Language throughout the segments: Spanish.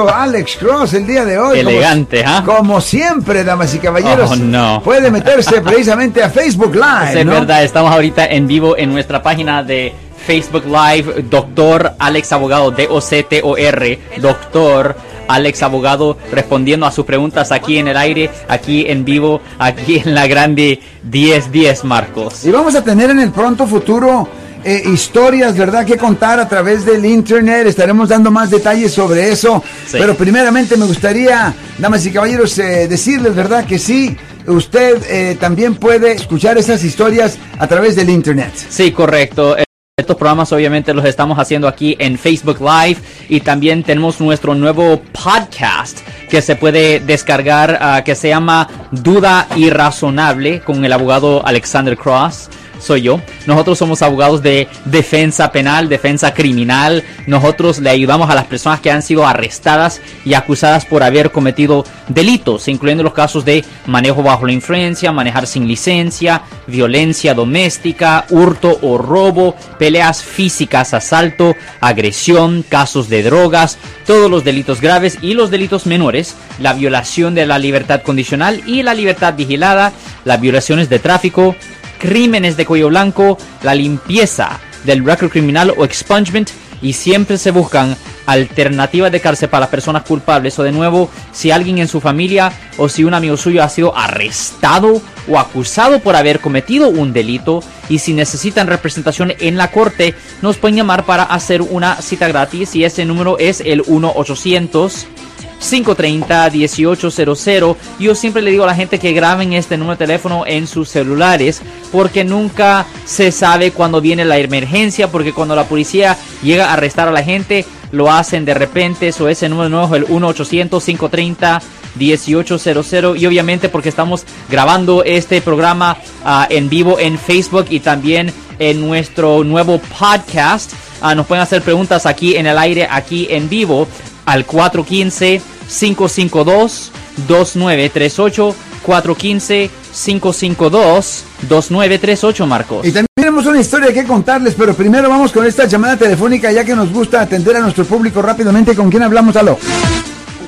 Alex Cross el día de hoy. Elegante, ¿ah? Como, siempre, damas y caballeros. Oh, no. Puede meterse precisamente a Facebook Live. Es verdad, estamos ahorita en vivo en nuestra página de Facebook Live, doctor Alex Abogado, D-O-C-T-O-R, doctor Alex Abogado, respondiendo a sus preguntas aquí en el aire, aquí en vivo, aquí en la grande 1010, Marcos. Y vamos a tener en el pronto futuro eh, historias, ¿verdad?, que contar a través del internet. Estaremos dando más detalles sobre eso. Pero primeramente me gustaría, damas y caballeros, eh, decirles, ¿verdad?, que sí. Usted eh, también puede escuchar esas historias a través del internet. Sí, correcto. Estos programas obviamente los estamos haciendo aquí en Facebook Live y también tenemos nuestro nuevo podcast que se puede descargar ah, que se llama Duda Irrazonable con el abogado Alexander Cross soy yo. Nosotros somos abogados de defensa penal, defensa criminal. Nosotros le ayudamos a las personas que han sido arrestadas y acusadas por haber cometido delitos, incluyendo los casos de manejo bajo la influencia, manejar sin licencia, violencia doméstica, hurto o robo, peleas físicas, asalto, agresión, casos de drogas, todos los delitos graves y los delitos menores, la violación de la libertad condicional y la libertad vigilada, las violaciones de tráfico, crímenes de cuello blanco, la limpieza del récord criminal o expungement y siempre se buscan alternativas de cárcel para personas culpables. O de nuevo si alguien en su familia o si un amigo suyo ha sido arrestado o acusado por haber cometido un delito y si necesitan representación en la corte nos pueden llamar para hacer una cita gratis y ese número es el 1 800 530-1800. Yo siempre le digo a la gente que graben este número de teléfono en sus celulares porque nunca se sabe cuándo viene la emergencia, porque cuando la policía llega a arrestar a la gente, lo hacen de repente. Eso ese número nuevo el 1-800-530-1800. Y obviamente porque estamos grabando este programa ah, en vivo en Facebook y también en nuestro nuevo podcast. Ah, nos pueden hacer preguntas aquí en el aire, aquí en vivo, al 415 552-2938. 415-552-2938, Marcos. Y también tenemos una historia que contarles, pero primero vamos con esta llamada telefónica, ya que nos gusta atender a nuestro público rápidamente. ¿Con quién hablamos? Aló.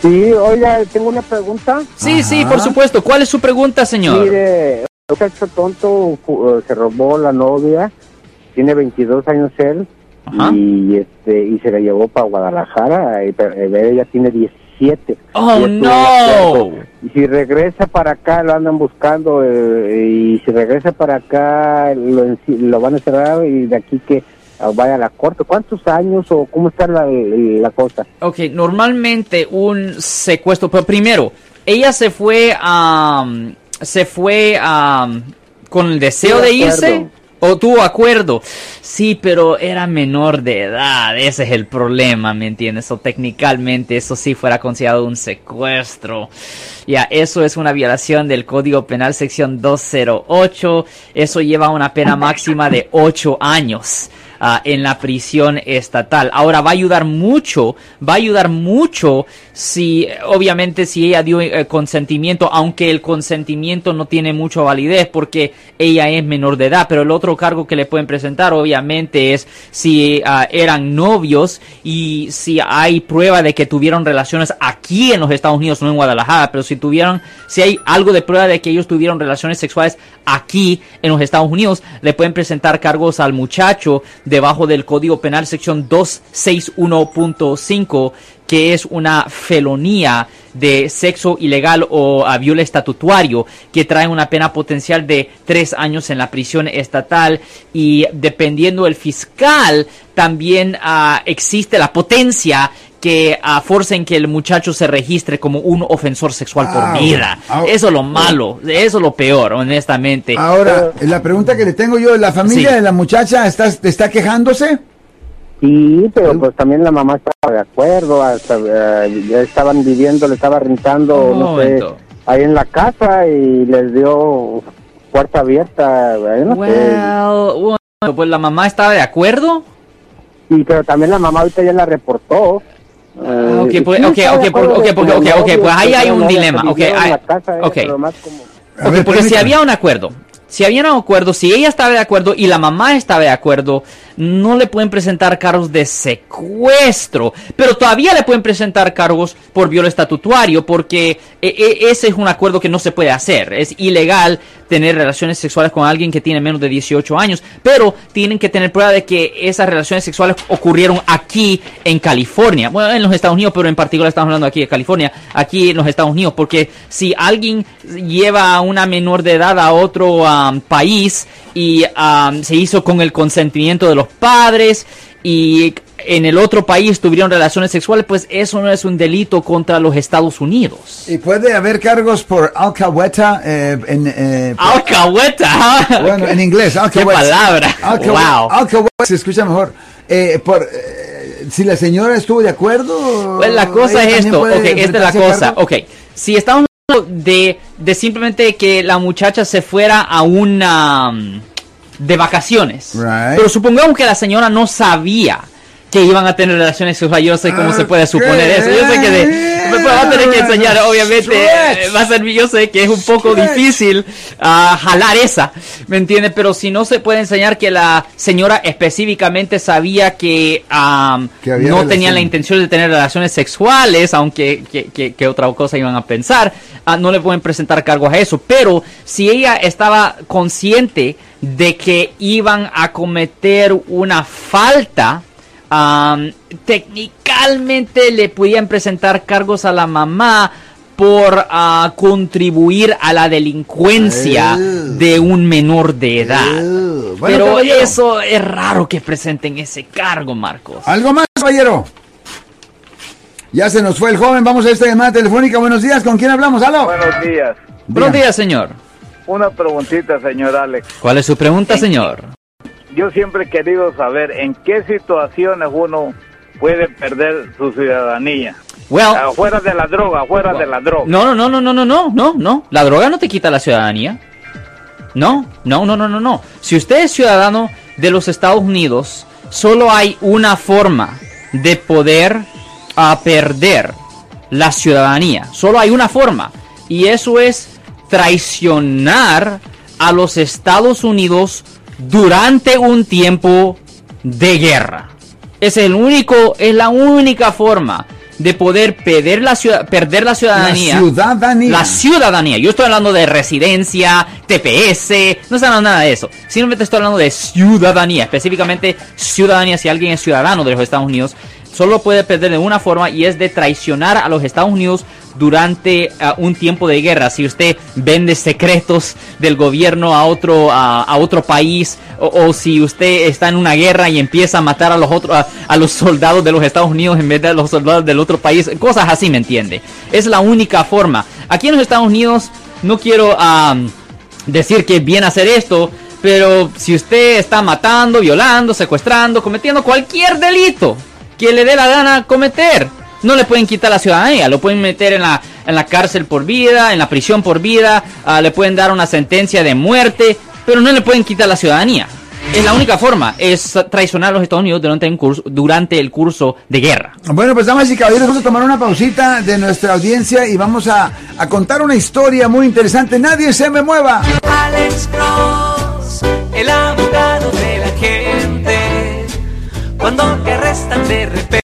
Sí, oiga, tengo una pregunta. Sí, sí, por supuesto. ¿Cuál es su pregunta, señor? Mire, un tonto eh, se robó la novia, tiene 22 años él, y este y se la llevó para Guadalajara, y, ella tiene 10 ¡Oh, no! Y si regresa para acá, lo andan buscando. Eh, y si regresa para acá, lo, lo van a cerrar y de aquí que vaya a la corte. ¿Cuántos años o cómo está la, la cosa? Ok, normalmente un secuestro, pero primero, ella se fue a... se fue a... con el deseo de irse o tuvo acuerdo. Sí, pero era menor de edad. Ese es el problema, ¿me entiendes? O técnicamente eso sí fuera considerado un secuestro. Ya, eso es una violación del Código Penal sección 208. Eso lleva una pena máxima de 8 años. Ah, en la prisión estatal. Ahora va a ayudar mucho, va a ayudar mucho si, obviamente, si ella dio eh, consentimiento, aunque el consentimiento no tiene mucha validez porque ella es menor de edad, pero el otro cargo que le pueden presentar, obviamente, es si ah, eran novios y si hay prueba de que tuvieron relaciones aquí en los Estados Unidos, no en Guadalajara, pero si tuvieron, si hay algo de prueba de que ellos tuvieron relaciones sexuales aquí en los Estados Unidos, le pueden presentar cargos al muchacho debajo del Código Penal sección 261.5 que es una felonía de sexo ilegal o a viola estatutario que trae una pena potencial de tres años en la prisión estatal. Y dependiendo del fiscal también ah, existe la potencia que uh, forcen que el muchacho se registre como un ofensor sexual por ah, vida. Ah, eso es lo malo, eso es lo peor, honestamente. Ahora, la pregunta que le tengo yo, ¿la familia de la muchacha está, está quejándose? Sí, pero pues también la mamá estaba de acuerdo, hasta, eh, ya estaban viviendo, le estaba rentando, no sé, ahí en la casa y les dio puerta abierta. bueno, pues la mamá estaba de acuerdo. Sí, pero también la mamá ahorita ya la reportó. Ah, ok, pues, ok, ok, ok, ok, ok, pues ahí hay un dilema. Ok, ok. porque si había un acuerdo, si había un acuerdo, si ella estaba de acuerdo y la mamá estaba de acuerdo, no le pueden presentar cargos de secuestro, pero todavía le pueden presentar cargos por violo estatutario porque e, e, ese es un acuerdo que no se puede hacer. Es ilegal tener relaciones sexuales con alguien que tiene menos de 18 años, pero tienen que tener prueba de que esas relaciones sexuales ocurrieron aquí en California. Bueno, en los Estados Unidos, pero en particular estamos hablando aquí de California, aquí en los Estados Unidos, porque si alguien lleva a una menor de edad a otro um, país y um, se hizo con el consentimiento de los padres y en el otro país tuvieron relaciones sexuales, pues eso no es un delito contra los Estados Unidos. Y puede haber cargos por alcahueta eh, en... Eh, alcahueta. Bueno, en inglés, alcahueta. ¿Qué palabra? wow. Alcahueta se escucha mejor. Eh, por, eh, si la señora estuvo de acuerdo... Pues la cosa es esto, ok, esta es la cosa, ok. Si estamos de, de simplemente que la muchacha se fuera a una... Mm, de vacaciones. Pero supongamos que la señora no sabía que iban a tener relaciones sexuales. Yo sé cómo se puede suponer eso. Yo sé que de, va a tener que enseñar, obviamente. Va a ser, yo sé que es un poco difícil uh, jalar esa, ¿me entiendes? Pero si no se puede enseñar que la señora específicamente sabía que, no tenían la intención de tener relaciones sexuales, aunque que, que, otra cosa iban a pensar, uh, no le pueden presentar cargos a eso. Pero si ella estaba consciente de que iban a cometer una falta, técnicamente le podían presentar cargos a la mamá por ah, contribuir a la delincuencia de un menor de edad. Pero eso es raro que presenten ese cargo, Marcos. ¿Algo más, caballero? Ya se nos fue el joven. Vamos a esta llamada telefónica. Buenos días. ¿Con quién hablamos? ¿Aló? Buenos días. Buenos días, señor. Una preguntita, señor Alex. ¿Cuál es su pregunta, señor? Yo siempre he querido saber en qué situaciones uno puede perder su ciudadanía. Well, afuera de la droga, afuera de la droga. No, no, no, no, no, no, no, no. La droga no te quita la ciudadanía. No, no, no, no, no, no. Si usted es ciudadano de los Estados Unidos, solo hay una forma de poder a ah, perder la ciudadanía. Solo hay una forma. Y eso es traicionar a los Estados Unidos durante un tiempo de guerra. Es el único, es la única forma de poder perder la, ciudad, perder la ciudadanía. La ciudadanía. La ciudadanía. Yo estoy hablando de residencia, TPS, no estoy hablando nada de eso. Simplemente estoy hablando de ciudadanía, específicamente ciudadanía. Si alguien es ciudadano de los Estados Unidos, solo puede perder de una forma y es de traicionar a los Estados Unidos durante uh, un tiempo de guerra. Si usted vende secretos del gobierno a otro, a otro país o, si usted está en una guerra y empieza a matar a los, otros, a, los soldados de los Estados Unidos en vez de a los soldados del otro país, cosas así, ¿me entiende? Es la única forma. Aquí en los Estados Unidos no quiero decir que bien hacer esto, pero si usted está matando, violando, secuestrando, cometiendo cualquier delito, que le dé la gana cometer. No le pueden quitar la ciudadanía, lo pueden meter en la, en la cárcel por vida, en la prisión por vida, ah, le pueden dar una sentencia de muerte, pero no le pueden quitar la ciudadanía. Es la única forma, es traicionar a los Estados Unidos durante, un curso, durante el curso de guerra. Bueno, pues damas y caballeros, vamos a tomar una pausita de nuestra audiencia y vamos a, a contar una historia muy interesante. Nadie se me mueva. Alex Cross, el abogado de la gente cuando te arrestan de repente.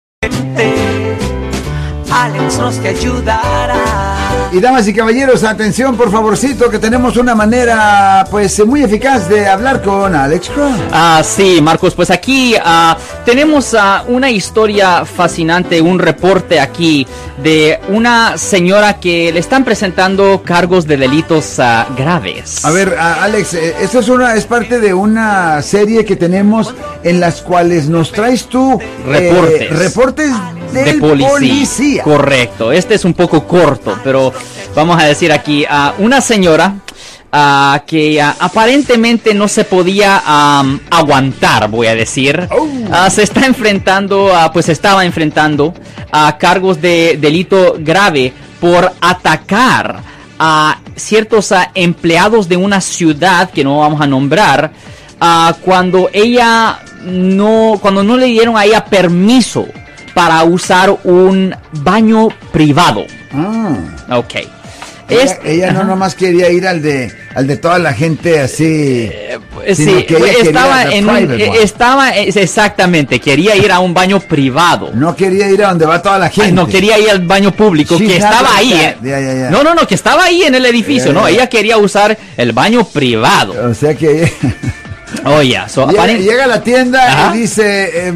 Nos te ayudará. Y damas y caballeros, atención por favorcito que tenemos una manera pues muy eficaz de hablar con Alex Cross. Ah, sí, Marcos, pues aquí ah, tenemos ah, una historia fascinante, un reporte aquí de una señora que le están presentando cargos de delitos ah, graves. A ver, Alex, eh, esto es una es parte de una serie que tenemos en las cuales nos traes tú eh, reportes, reportes de policía. Correcto, este es un poco corto, pero vamos a decir aquí a una señora uh, que uh, aparentemente no se podía um, aguantar, voy a decir. Oh. Uh, se está enfrentando, pues estaba enfrentando a cargos de delito grave por atacar a ciertos empleados de una ciudad que no vamos a nombrar cuando ella no, cuando no le dieron a ella permiso para usar un baño privado. Ah. Ok. ella, no nomás quería ir al de al de toda la gente así. Eh, sí, estaba en estaba exactamente, quería ir a un baño privado. No quería ir a donde va toda la gente. no quería ir al baño público que estaba ahí. Eh. No, no, no, que estaba ahí en el edificio, no, ella quería usar el baño privado. O sea que Oh, yeah. llega, a la tienda y dice, eh,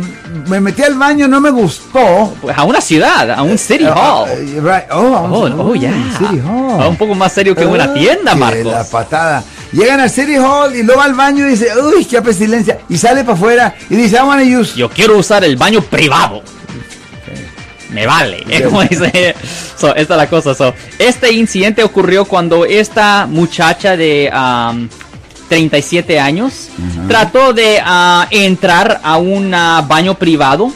me metí al baño, no me gustó. Pues a una ciudad, a un City eh, Hall. Uh, oh, oh, oh, yeah. City Hall. un poco más serio que una tienda, Marcos. La patada. Llegan al City Hall y luego al baño y dice, uy, qué pestilencia. Y sale para afuera y dice, I wanna use. Yo quiero usar el baño privado. Me vale. como dice. esta es la cosa. este incidente ocurrió cuando esta muchacha de um, 37 años, trató de ah, entrar a un ah, baño privado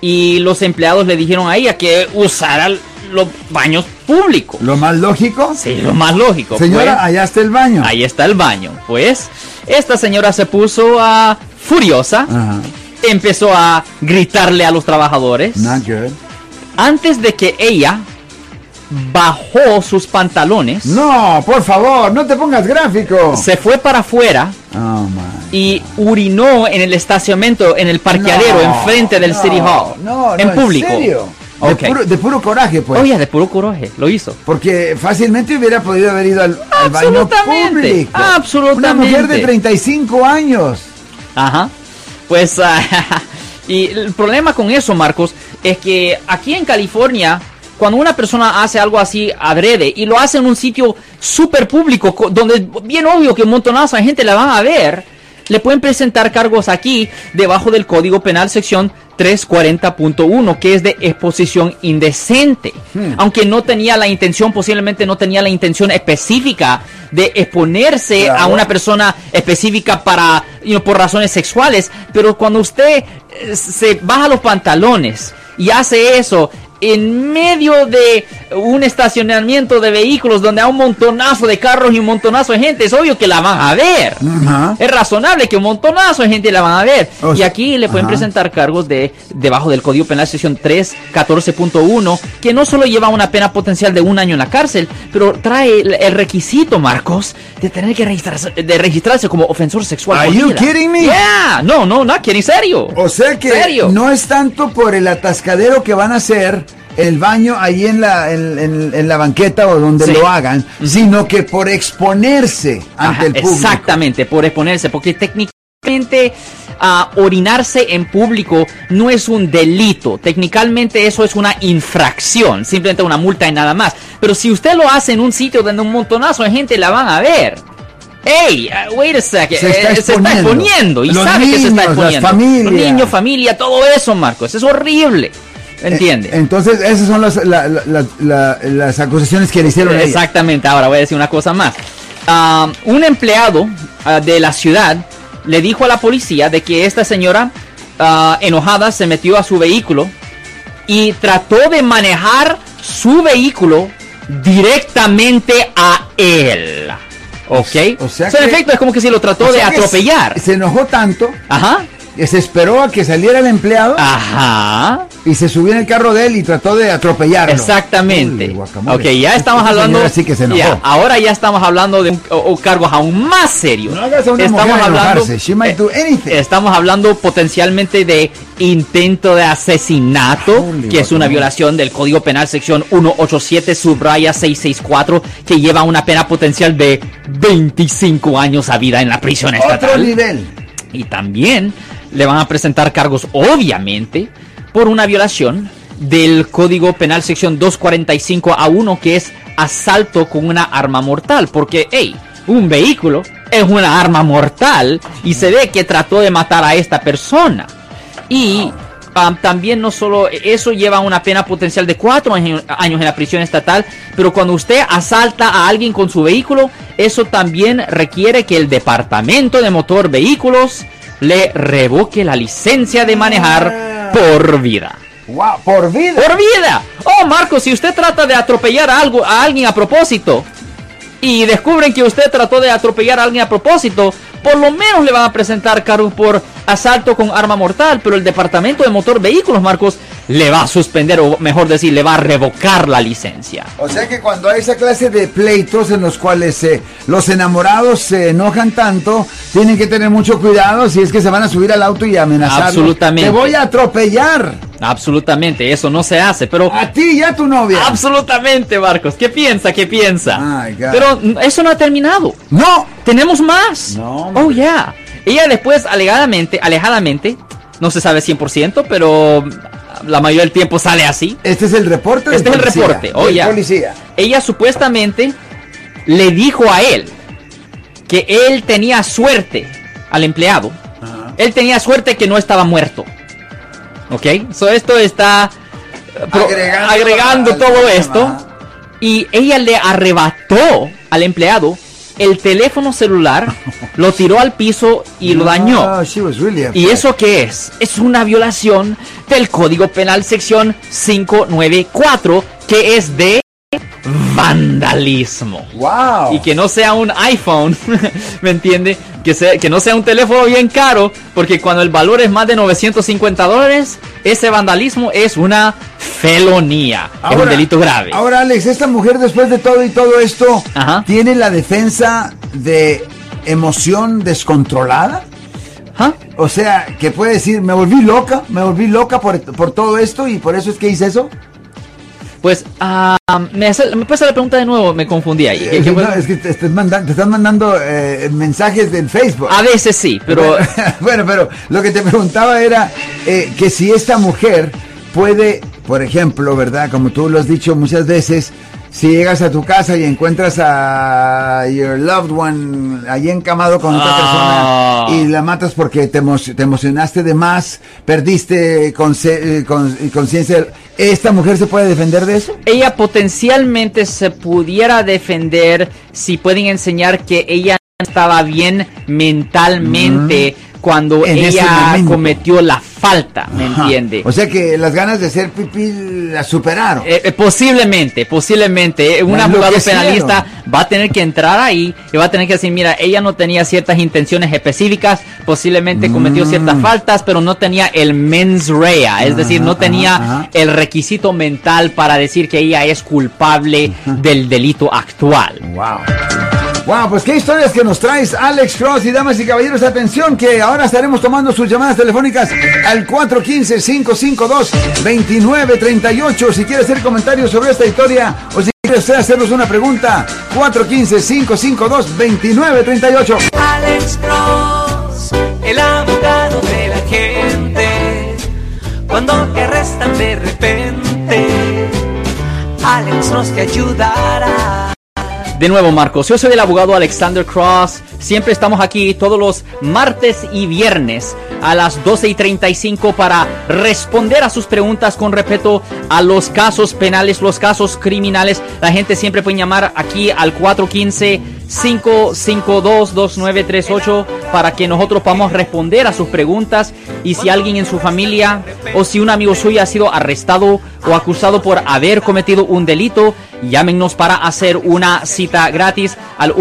y los empleados le dijeron a ella que usara los baños públicos. ¿Lo más lógico? Sí, lo más lógico. Señora, pues. allá está el baño. Ahí está el baño. Pues esta señora se puso uh, furiosa, empezó a gritarle a los trabajadores. Antes de que ella bajó sus pantalones. No, por favor, no te pongas gráfico. Se fue para afuera oh, y urinó en el estacionamiento, en el parqueadero, enfrente del City Hall. No, en público. ¿en serio? De, puro, coraje, pues. Oye, de puro coraje, lo hizo. Porque fácilmente hubiera podido haber ido al, baño público. Absolutamente. Una mujer de 35 años. Ajá. Pues, y el problema con eso, Marcos, es que aquí en California cuando una persona hace algo así adrede y lo hace en un sitio súper público, donde bien obvio que un montonazo de gente la van a ver, le pueden presentar cargos aquí debajo del Código Penal sección 340.1, que es de exposición indecente. Hmm. Aunque no tenía la intención, posiblemente no tenía la intención específica de exponerse a una persona específica para, por razones sexuales, pero cuando usted eh, se baja los pantalones y hace eso, en medio de un estacionamiento de vehículos donde hay un montonazo de carros y un montonazo de gente, es obvio que la van a ver. Es razonable que un montonazo de gente la van a ver. y aquí le pueden presentar cargos de debajo del Código Penal sección 314.1 que no solo lleva una pena potencial de un año en la cárcel, pero trae el, requisito, Marcos, de tener que registrarse, de registrarse como ofensor sexual. Are you kidding me? Yeah, no, no, no, kidding, serio. O sea que no es tanto por el atascadero que van a hacer el baño ahí en la, en, la banqueta o donde lo hagan, sino que por exponerse ante el público. Exactamente, por exponerse, porque técnicamente uh, orinarse en público no es un delito, técnicamente eso es una infracción, simplemente una multa y nada más. Pero si usted lo hace en un sitio donde un montonazo de gente la van a ver, Hey, uh, wait a second. Se está, exponiendo. y sabe que se está exponiendo. Los niños, familia, todo eso, Marcos. Es horrible. ¿Entiende? Eh, entonces, esas son las, las acusaciones que le hicieron. Exactamente. Ahora voy a decir una cosa más. Ah, un empleado ah, de la ciudad le dijo a la policía de que esta señora ah, enojada se metió a su vehículo y trató de manejar su vehículo directamente a él. ¿Ok? O sea, en efecto es como que si lo trató de atropellar. Se enojó tanto. Ajá se esperó a que saliera el empleado. Ajá. Y se subió en el carro de él y trató de atropellarlo. Exactamente. ok, ya este estamos hablando. Así que se enojó. ahora ya estamos hablando de un, cargos aún más serios. No hagas a una estamos hablando. She might do anything. Estamos hablando potencialmente de intento de asesinato, que es una violación del Código Penal sección 187 subraya 664, que lleva una pena potencial de 25 años a vida en la prisión estatal. Otro nivel. Y también le van a presentar cargos, obviamente, por una violación del Código Penal sección 245 a 1, que es asalto con una arma mortal. Porque, hey, un vehículo es una arma mortal y se ve que trató de matar a esta persona. Y um, también no solo eso lleva una pena potencial de cuatro años en la prisión estatal, pero cuando usted asalta a alguien con su vehículo, eso también requiere que el Departamento de Motor Vehículos le revoque la licencia de manejar ah. Por vida. Wow, por vida. Por vida. Oh, Marco, si usted trata de atropellar a, algo, a alguien a propósito y descubren que usted trató de atropellar a alguien a propósito, por lo menos le van a presentar cargo por asalto con arma mortal, pero el departamento de motor vehículos, Marcos, le va a suspender o mejor decir, le va a revocar la licencia. O sea que cuando hay esa clase de pleitos en los cuales eh, los enamorados se enojan tanto, tienen que tener mucho cuidado si es que se van a subir al auto y amenazar. Absolutamente. Te voy a atropellar. Absolutamente, eso no se hace, pero... A ti y a tu novia. Absolutamente, Marcos. ¿Qué piensa? ¿Qué piensa? Pero eso no ha terminado. No. Tenemos más. No. Oh, ya. Ella después, alegadamente, alejadamente, no se sabe 100%, pero la mayoría del tiempo sale así. Este es el reporte. Este es el reporte. Oh, policía. Ella supuestamente le dijo a él que él tenía suerte al empleado. Él tenía suerte que no estaba muerto. ¿Ok? So esto está agregando, todo esto. Y ella le arrebató al empleado el teléfono celular, lo tiró al piso y lo dañó. ¿Y eso qué es? Es una violación del Código Penal sección 594, que es de vandalismo. Wow. Y que no sea un iPhone, ¿me entiende? Que, sea, que no sea un teléfono bien caro, porque cuando el valor es más de 950 dólares, ese vandalismo es una felonía, es un delito grave. Ahora, Alex, esta mujer después de todo y todo esto, ¿tiene la defensa de emoción descontrolada? O sea, que puede decir, me volví loca, me volví loca por, por todo esto y por eso es que hice eso. Pues, uh, me, me pasa la pregunta de nuevo, me confundí ahí. ¿Qué, no, es que te, están mandando eh, mensajes del Facebook. A veces sí, pero... bueno, pero lo que te preguntaba era eh, que si esta mujer puede, por ejemplo, ¿verdad? Como tú lo has dicho muchas veces, si llegas a tu casa y encuentras a your loved one ahí encamado con otra persona ah. y la matas porque te, emocionaste de más, perdiste eh, conciencia, ¿esta mujer se puede defender de eso? Ella potencialmente se pudiera defender si pueden enseñar que ella estaba bien mentalmente cuando ella cometió la falta, ¿me entiende? O sea que las ganas de ser pipí la superaron. Eh, eh, posiblemente, posiblemente. Un abogado penalista va a tener que entrar ahí y va a tener que decir, mira, ella no tenía ciertas intenciones específicas, posiblemente cometió mm. ciertas faltas, pero no tenía el mens rea, es decir, no tenía el requisito mental para decir que ella es culpable del delito actual. Wow. Wow, pues qué historias que nos traes, Alex Cross y damas y caballeros. Atención, que ahora estaremos tomando sus llamadas telefónicas al 415-552-2938. Si quiere hacer comentarios sobre esta historia o si quiere usted hacernos una pregunta, 415-552-2938. Alex Cross, el abogado de la gente. Cuando te arrestan de repente, Alex Cross te ayudará. De nuevo, Marcos, yo soy el abogado Alexander Cross. Siempre estamos aquí todos los martes y viernes a las 12 y 35 para responder a sus preguntas con respecto a los casos penales, los casos criminales. La gente siempre puede llamar aquí al 415-552-2938 para que nosotros podamos responder a sus preguntas. Y si alguien en su familia o si un amigo suyo ha sido arrestado o acusado por haber cometido un delito, Llámenos para hacer una cita gratis al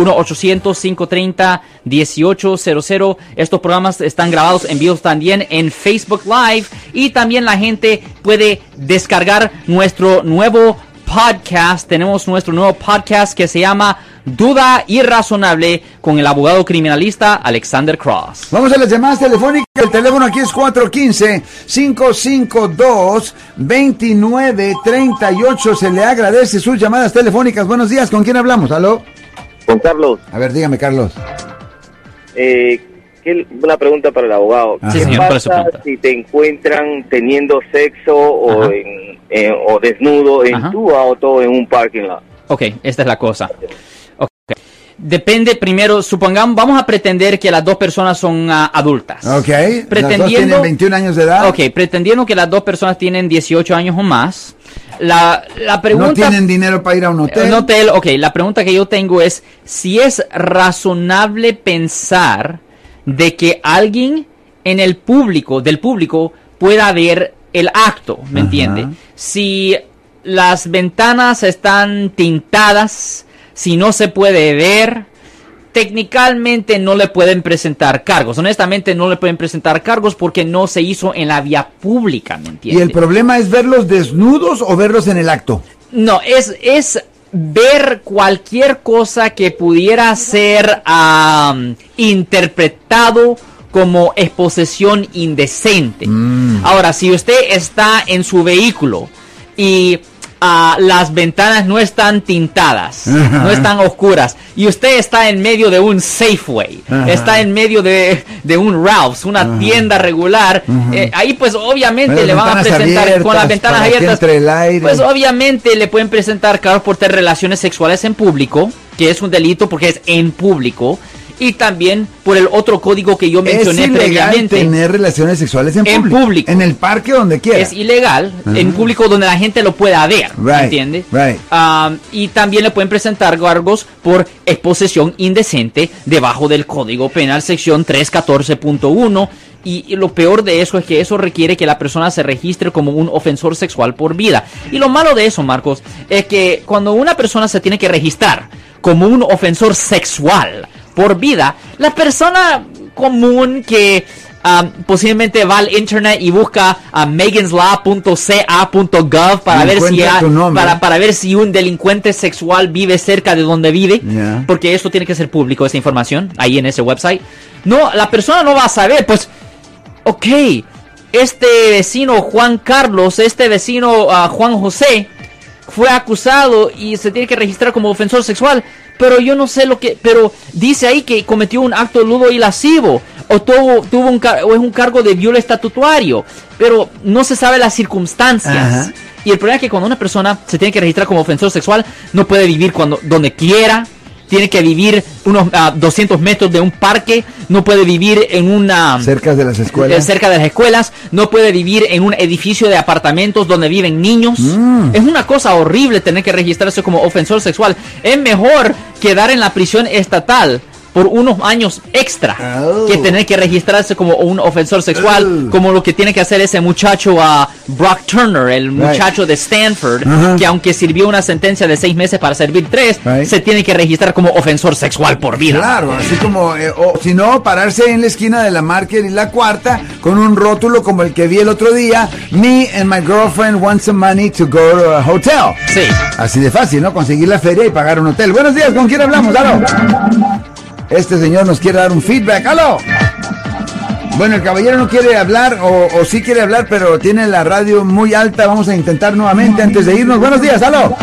1-800-530-1800. Estos programas están grabados en vivo también en Facebook Live y también la gente puede descargar nuestro nuevo podcast. Tenemos nuestro nuevo podcast que se llama Duda Irrazonable con el abogado criminalista Alexander Cross. Vamos a las llamadas telefónicas. El teléfono aquí es 415-552-2938. Se le agradece sus llamadas telefónicas. Buenos días. ¿Con quién hablamos? ¿Aló? Con Carlos. A ver, dígame, Carlos. Eh, una pregunta para el abogado. Sí, ¿Qué pasa si te encuentran teniendo sexo o, en, o desnudo en tu auto en un parking lot? Ok, esta es la cosa. Depende primero, supongamos, vamos a pretender que las dos personas son uh, adultas. Ok. Pretendiendo, las dos tienen 21 años de edad. Ok, pretendiendo que las dos personas tienen 18 años o más. La, la pregunta... No tienen dinero para ir a un hotel. Un hotel, ok. La pregunta que yo tengo es si es razonable pensar de que alguien en el público, del público, pueda ver el acto, ¿me entiende? Si las ventanas están tintadas, si no se puede ver, técnicamente no le pueden presentar cargos. Honestamente no le pueden presentar cargos porque no se hizo en la vía pública, ¿me entiendes? ¿Y el problema es verlos desnudos o verlos en el acto? No, es, es ver cualquier cosa que pudiera ser interpretado como exposición indecente. Mm. Ahora, si usted está en su vehículo y las ventanas no están tintadas, no están oscuras. Y usted está en medio de un Safeway, está en medio de, un Ralph's, una tienda regular. Eh, ahí pues obviamente le van a presentar con las ventanas abiertas. Pues obviamente le pueden presentar cargos por tener relaciones sexuales en público, que es un delito porque es en público y también por el otro código que yo mencioné es previamente. tener relaciones sexuales en, público, En el parque donde quiera. Es ilegal, en público donde la gente lo pueda ver, ¿entiende? y también le pueden presentar cargos por exposición indecente debajo del Código Penal sección 314.1 y, lo peor de eso es que eso requiere que la persona se registre como un ofensor sexual por vida. Y lo malo de eso, Marcos, es que cuando una persona se tiene que registrar como un ofensor sexual, por vida. La persona común que um, posiblemente va al internet y busca a meganslaw.ca.gov para ver si para, para ver si un delincuente sexual vive cerca de donde vive, porque eso tiene que ser público esa información ahí en ese website. No, la persona no va a saber, pues, ok, este vecino Juan Carlos, este vecino uh, Juan José fue acusado y se tiene que registrar como ofensor sexual pero yo no sé lo que, pero dice ahí que cometió un acto ludo y lascivo, o tuvo, tuvo un, o es un cargo de viola estatutario, pero no se sabe las circunstancias. Y el problema es que cuando una persona se tiene que registrar como ofensor sexual, no puede vivir cuando, donde quiera, tiene que vivir unos 200 ah, metros de un parque, no puede vivir en una... Cerca de las escuelas. Eh, cerca de las escuelas, no puede vivir en un edificio de apartamentos donde viven niños. Mm. Es una cosa horrible tener que registrarse como ofensor sexual. Es mejor quedar en la prisión estatal por unos años extra que oh. tener que registrarse como un ofensor sexual, oh. como lo que tiene que hacer ese muchacho a Brock Turner, el muchacho de Stanford, que aunque sirvió una sentencia de seis meses para servir tres, se tiene que registrar como ofensor sexual por vida. Claro, así como, eh, o si no, pararse en la esquina de la Market y la cuarta con un rótulo como el que vi el otro día, me and my girlfriend want some money to go to a hotel. Sí. Así de fácil, ¿no? Conseguir la feria y pagar un hotel. Buenos días, ¿con quién hablamos? ¿Aló? Este señor nos quiere dar un feedback. ¡Aló! Bueno, el caballero no quiere hablar, o, o, sí quiere hablar, pero tiene la radio muy alta. Vamos a intentar nuevamente antes de irnos. Buenos días, aló.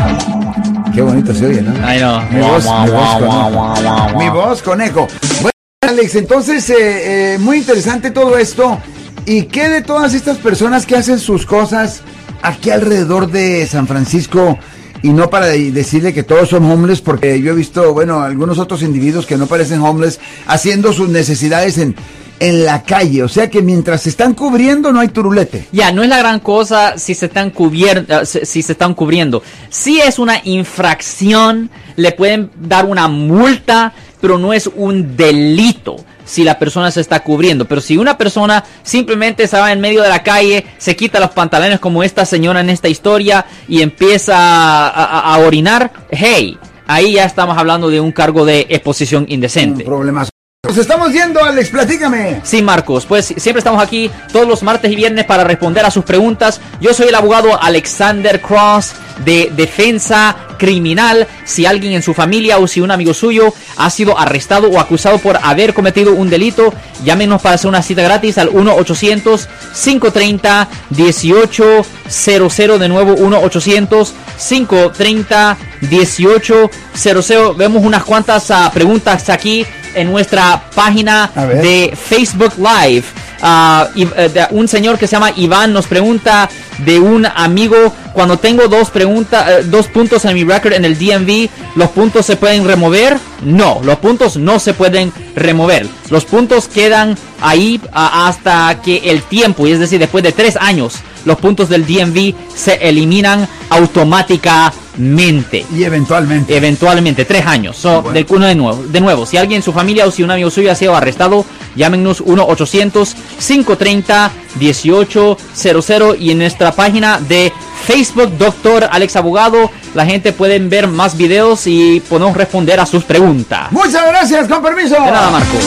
Qué bonito se oye, ¿no? Ay, no. Mi, voz, mi, voz, con mi voz con eco. Bueno, Alex, entonces, eh, eh, muy interesante todo esto. ¿Y qué de todas estas personas que hacen sus cosas aquí alrededor de San Francisco? Y no para decirle que todos son homeless, porque yo he visto, bueno, algunos otros individuos que no parecen homeless haciendo sus necesidades en, en la calle. O sea que mientras se están cubriendo no hay turulete. Ya, no es la gran cosa si se están cubriendo, eh, si se están cubriendo. Si es una infracción, le pueden dar una multa, pero no es un delito si la persona se está cubriendo. Pero si una persona simplemente se va en medio de la calle, se quita los pantalones como esta señora en esta historia y empieza a, orinar, hey, ahí ya estamos hablando de un cargo de exposición indecente. Problemas nos estamos yendo, Alex, platícame. Sí, Marcos, pues siempre estamos aquí todos los martes y viernes para responder a sus preguntas. Yo soy el abogado Alexander Cross de Defensa Criminal. Si alguien en su familia o si un amigo suyo ha sido arrestado o acusado por haber cometido un delito, llámenos para hacer una cita gratis al 1-800-530-1800. De nuevo, 1-800-530-1800. Vemos unas cuantas ah, preguntas aquí en nuestra página de Facebook Live. Ah, eh, un señor que se llama Iván nos pregunta de un amigo cuando tengo dos preguntas eh, dos puntos en mi record en el DMV los puntos se pueden remover no los puntos no se pueden remover. Los puntos quedan ahí ah, hasta que el tiempo y es decir después de tres años los puntos del DMV se eliminan automáticamente. Y eventualmente. Eventualmente, tres años. So, de, de, nuevo, de nuevo, si alguien en su familia o si un amigo suyo ha sido arrestado, llámenos 1-800-530-1800 y en nuestra página de Facebook, doctor Alex Abogado. La gente puede ver más videos y podemos responder a sus preguntas. Muchas gracias, con permiso. De nada, Marco.